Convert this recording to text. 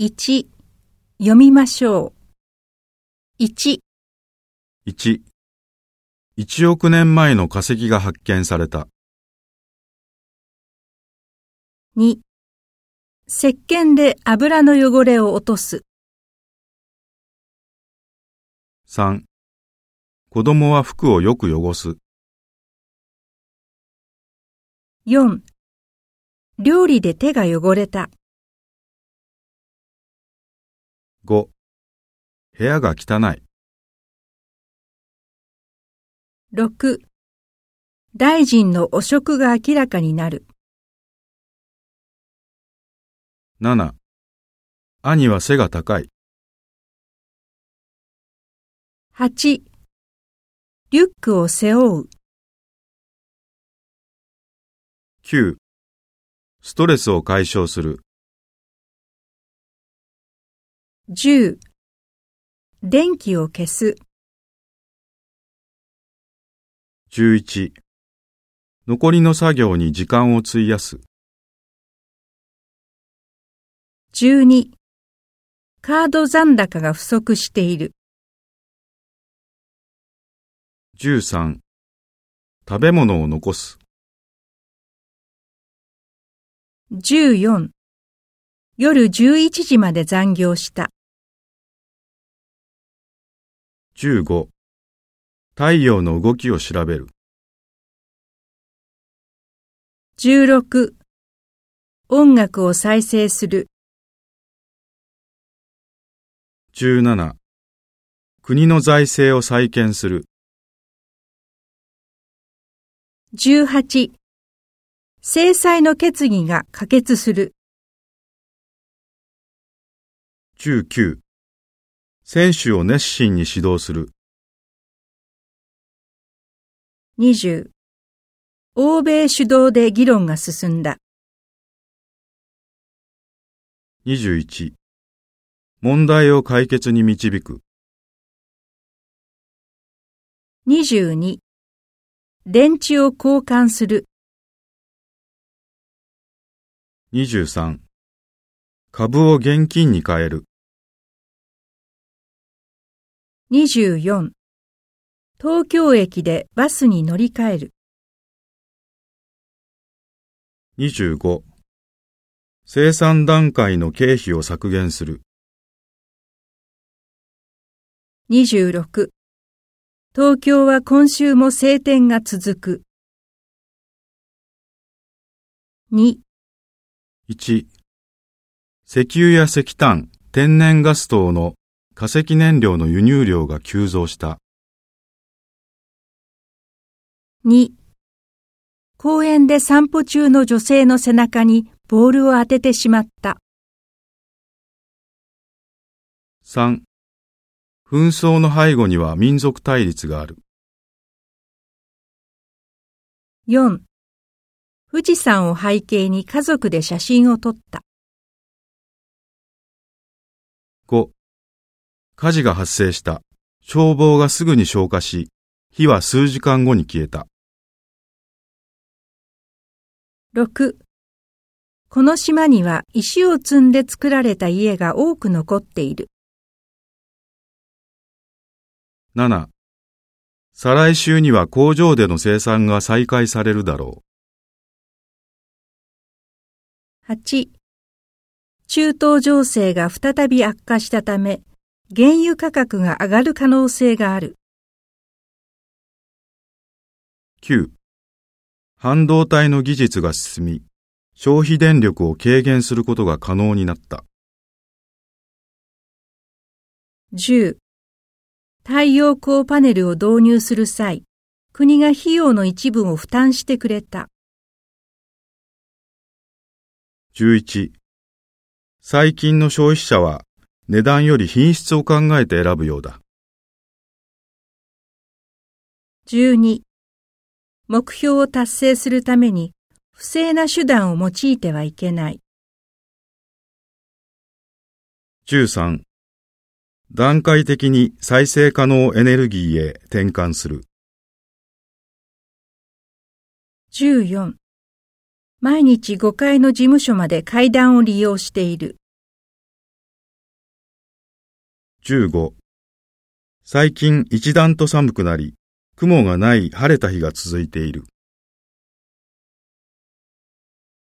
1読みましょう。1 1、1億年前の化石が発見された。2石鹸で油の汚れを落とす。3、子供は服をよく汚す。4料理で手が汚れた。5、部屋が汚い。6大臣の汚職が明らかになる。7、兄は背が高い。8リュックを背負う。9、ストレスを解消する。10電気を消す。11、残りの作業に時間を費やす。12カード残高が不足している。13、食べ物を残す。14夜11時まで残業した。15、太陽の動きを調べる。16音楽を再生する。17、国の財政を再建する。18制裁の決議が可決する。19、選手を熱心に指導する。20欧米主導で議論が進んだ。21、問題を解決に導く。22電池を交換する。23、株を現金に変える。24東京駅でバスに乗り換える。25、生産段階の経費を削減する。26東京は今週も晴天が続く。2 1、石油や石炭、天然ガス等の化石燃料の輸入量が急増した。2公園で散歩中の女性の背中にボールを当ててしまった。3、紛争の背後には民族対立がある。4富士山を背景に家族で写真を撮った。5、火事が発生した。消防がすぐに消火し、火は数時間後に消えた。6この島には石を積んで作られた家が多く残っている。7、再来週には工場での生産が再開されるだろ8中東情勢が再び悪化したため原油価格が上がる可能性がある。う。9、半導体の技術が進み、消費電力を軽減することが可能になった。10太陽光パネルを導入する際、国が費用の一部を負担してくれた。11、最近の消費者は値段より品質を考えて選ぶようだ。12目標を達成するために不正な手段を用いてはいけない。13、段階的に再生可能エネルギーへ転換する。14毎日5階の事務所まで階段を利用している。15最近一段と寒くなり、雲がない晴れた日が続いている。